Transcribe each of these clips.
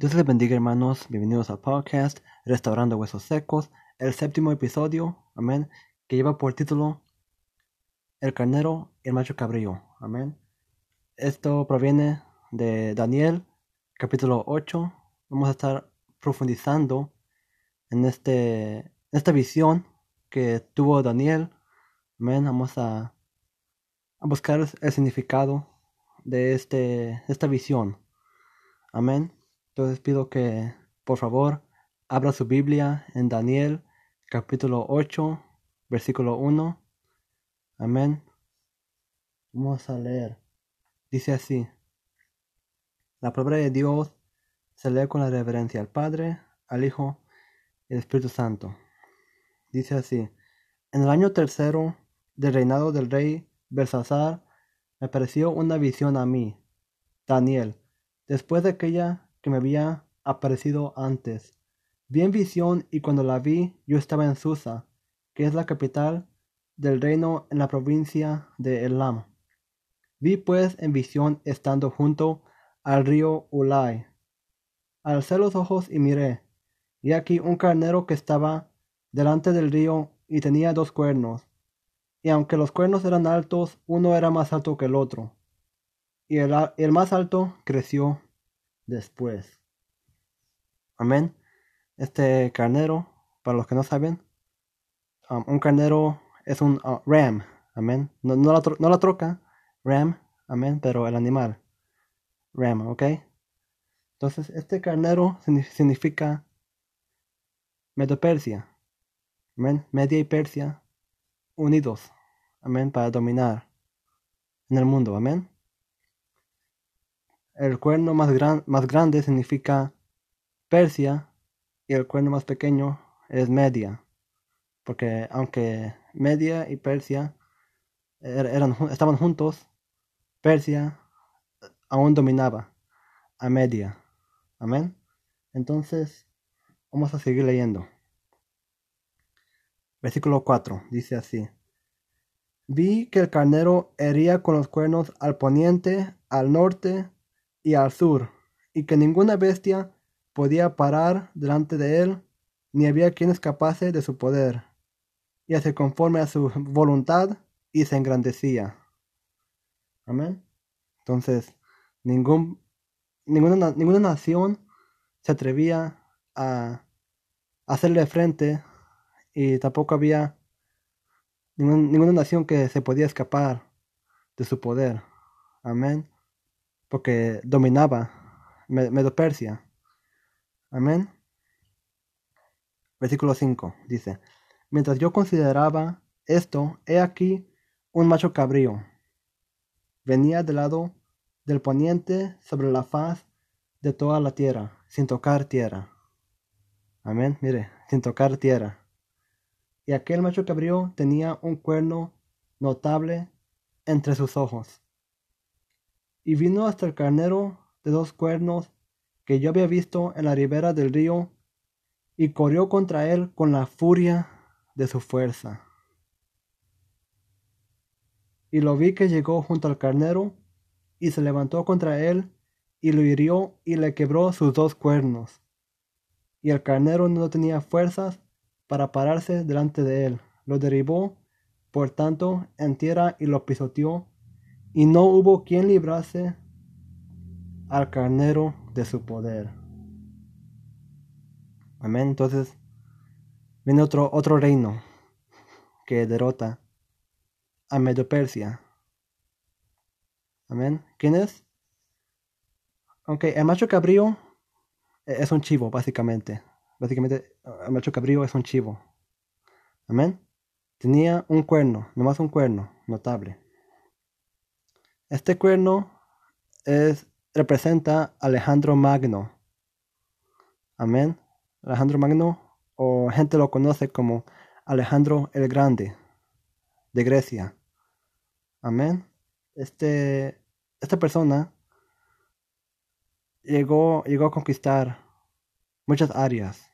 Dios les bendiga hermanos, bienvenidos al podcast Restaurando Huesos Secos, el séptimo episodio, amén, que lleva por título El carnero y el macho cabrío, amén. Esto proviene de Daniel, capítulo 8. Vamos a estar profundizando en este, esta visión que tuvo Daniel, amén. Vamos a, a buscar el significado de este, esta visión, amén. Entonces pido que por favor abra su Biblia en Daniel capítulo 8 versículo 1. Amén. Vamos a leer. Dice así. La palabra de Dios se lee con la reverencia al Padre, al Hijo y al Espíritu Santo. Dice así. En el año tercero del reinado del rey Belsasar me pareció una visión a mí, Daniel, después de aquella que me había aparecido antes. Vi en visión y cuando la vi yo estaba en Susa, que es la capital del reino en la provincia de Elam. Vi pues en visión estando junto al río Ulai. Alcé los ojos y miré, y aquí un carnero que estaba delante del río y tenía dos cuernos. Y aunque los cuernos eran altos, uno era más alto que el otro. Y el, el más alto creció después. Amén. Este carnero, para los que no saben, um, un carnero es un uh, ram. Amén. No, la no, la troca, ram. Amén. Pero el animal. Ram, ¿ok? Entonces, este carnero significa Medo-Persia. Amén. Media y Persia unidos. Amén. Para dominar en el mundo. Amén. El cuerno más, gran, más grande significa Persia y el cuerno más pequeño es Media. Porque aunque Media y Persia er, eran, estaban juntos, Persia aún dominaba a Media. Amén. Entonces, vamos a seguir leyendo. Versículo 4 dice así. Vi que el carnero hería con los cuernos al poniente, al norte y al sur, y que ninguna bestia podía parar delante de él, ni había quien escapase de su poder, y hace conforme a su voluntad, y se engrandecía. Amén. Entonces, ningún, ninguna, ninguna nación se atrevía a hacerle frente, y tampoco había ninguna nación que se podía escapar de su poder. Amén porque dominaba Medo Persia. Amén. Versículo 5 dice, mientras yo consideraba esto, he aquí un macho cabrío. Venía del lado del poniente sobre la faz de toda la tierra, sin tocar tierra. Amén, mire, sin tocar tierra. Y aquel macho cabrío tenía un cuerno notable entre sus ojos y vino hasta el carnero de dos cuernos que yo había visto en la ribera del río, y corrió contra él con la furia de su fuerza. Y lo vi que llegó junto al carnero, y se levantó contra él, y lo hirió y le quebró sus dos cuernos. Y el carnero no tenía fuerzas para pararse delante de él. Lo derribó, por tanto, en tierra y lo pisoteó y no hubo quien librase al carnero de su poder. Amén. Entonces viene otro, otro reino que derrota a Medio Persia. Amén. ¿Quién es? Aunque el macho cabrío es un chivo, básicamente. Básicamente, el macho cabrío es un chivo. Amén. Tenía un cuerno, nomás un cuerno, notable. Este cuerno es, representa a Alejandro Magno. Amén. Alejandro Magno, o gente lo conoce como Alejandro el Grande, de Grecia. Amén. Este, esta persona llegó, llegó a conquistar muchas áreas,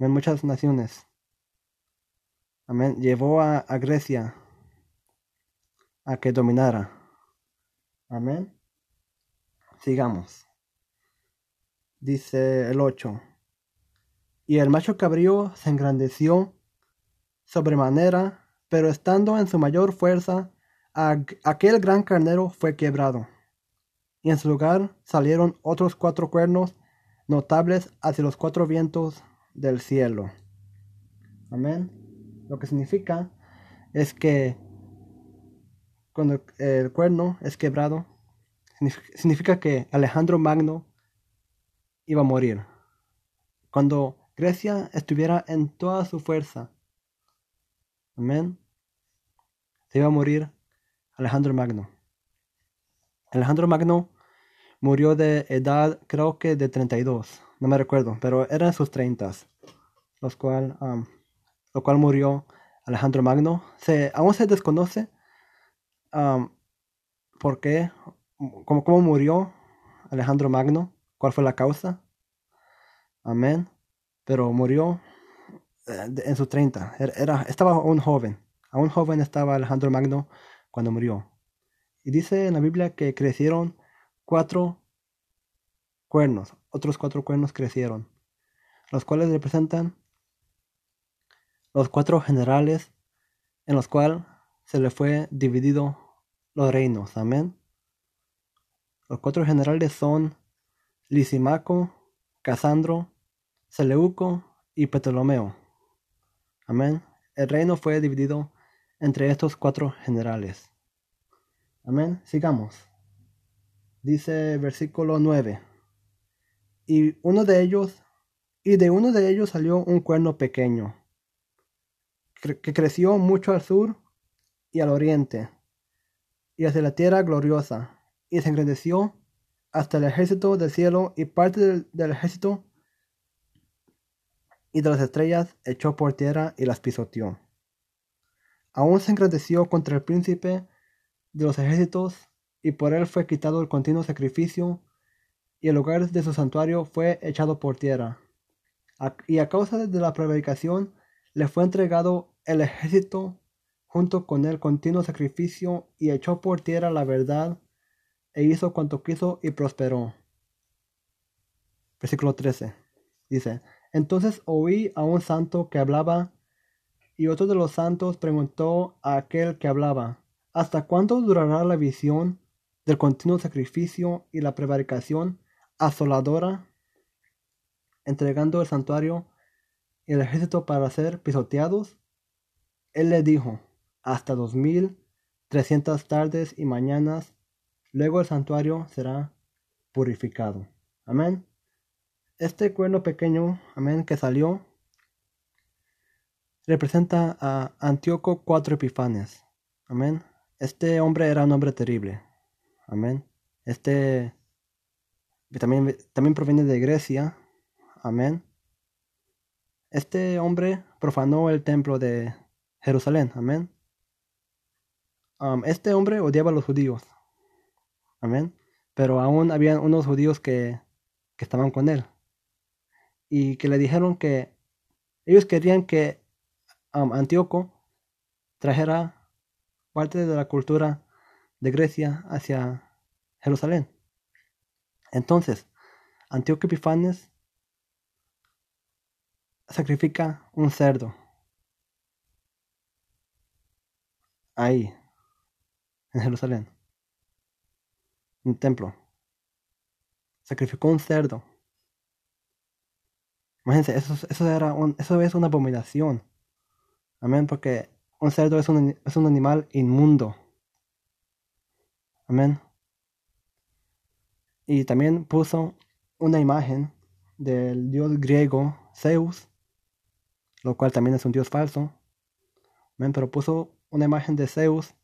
en muchas naciones. Amén. Llevó a, a Grecia a que dominara. Amén. Sigamos. Dice el 8. Y el macho cabrío se engrandeció sobremanera, pero estando en su mayor fuerza, aquel gran carnero fue quebrado. Y en su lugar salieron otros cuatro cuernos notables hacia los cuatro vientos del cielo. Amén. Lo que significa es que cuando el cuerno es quebrado, significa que Alejandro Magno iba a morir. Cuando Grecia estuviera en toda su fuerza, amén, se iba a morir Alejandro Magno. Alejandro Magno murió de edad, creo que de 32, no me recuerdo, pero era en sus 30, los cual, lo cual murió Alejandro Magno. Se, aún se desconoce por qué, cómo, cómo murió Alejandro Magno, cuál fue la causa. Amén. Pero murió eh, en sus 30. Era, estaba un joven. Aún joven estaba Alejandro Magno cuando murió. Y dice en la Biblia que crecieron cuatro cuernos. Otros cuatro cuernos crecieron. Los cuales representan los cuatro generales en los cuales se le fue dividido los reinos. Amén. Los cuatro generales son Lisimaco, Casandro, Seleuco y Ptolomeo. Amén. El reino fue dividido entre estos cuatro generales. Amén. Sigamos. Dice versículo 9. Y uno de ellos, y de uno de ellos salió un cuerno pequeño, que creció mucho al sur y al oriente, y hacia la tierra gloriosa, y se engrandeció hasta el ejército del cielo, y parte del, ejército y de las estrellas echó por tierra y las pisoteó. Aún se engrandeció contra el príncipe de los ejércitos, y por él fue quitado el continuo sacrificio, y el lugar de su santuario fue echado por tierra. y a causa de la prevaricación le fue entregado el ejército junto con el continuo sacrificio, y echó por tierra la verdad, e hizo cuanto quiso y prosperó. Versículo 13. Dice, entonces oí a un santo que hablaba, y otro de los santos preguntó a aquel que hablaba, ¿hasta cuándo durará la visión del continuo sacrificio y la prevaricación asoladora, entregando el santuario y el ejército para ser pisoteados? Él le dijo, hasta dos mil trescientas tardes y mañanas, luego el santuario será purificado. Amén. Este cuerno pequeño, amén, que salió, representa a Antíoco cuatro Epifanes. Amén. Este hombre era un hombre terrible. Amén. Este también, también proviene de Grecia. Amén. Este hombre profanó el templo de Jerusalén. Amén. Este hombre odiaba a los judíos. Amén. Pero aún había unos judíos que, que estaban con él. Y que le dijeron que ellos querían que Antíoco trajera parte de la cultura de Grecia hacia Jerusalén. Entonces, Antíoco Epifanes sacrifica un cerdo. Ahí, en Jerusalén, en el templo. Sacrificó un cerdo. Imagínense, eso, eso, era eso es una abominación. Amén, porque un cerdo es un, es un animal inmundo. Amén. Y también puso una imagen del dios griego Zeus, lo cual también es un dios falso. Amén, pero puso una imagen de Zeus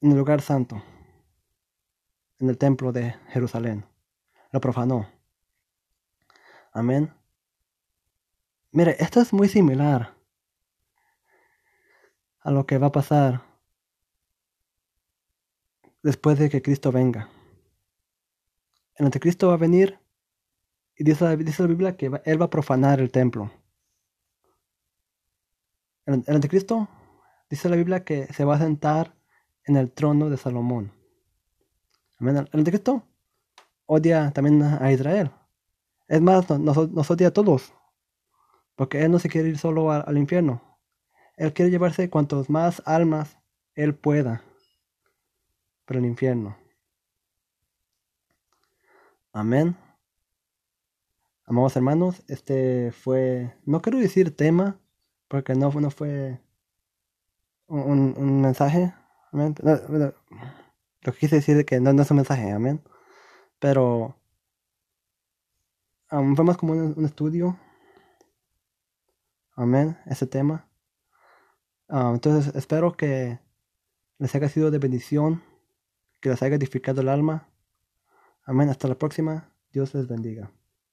en el lugar santo, en el templo de Jerusalén. Lo profanó. Amén. Mire, esto es muy similar a lo que va a pasar después de que Cristo venga. El anticristo va a venir y dice, la Biblia que él va a profanar el templo. El, anticristo dice la Biblia que se va a sentar en el trono de Salomón. El anticristo odia también a Israel. Es más, nos, odia a todos. Porque Él no se quiere ir solo al infierno. Él quiere llevarse cuantos más almas Él pueda para el infierno. Amén. Amados hermanos, este fue, no quiero decir tema, porque no, no fue un, un mensaje. Amén. lo que quise decir es que no, es un mensaje, amén. Pero fue más como un estudio Amén, ese tema. Ah, entonces espero que les haya sido de bendición, que les haya edificado el alma. Amén, hasta la próxima. Dios les bendiga.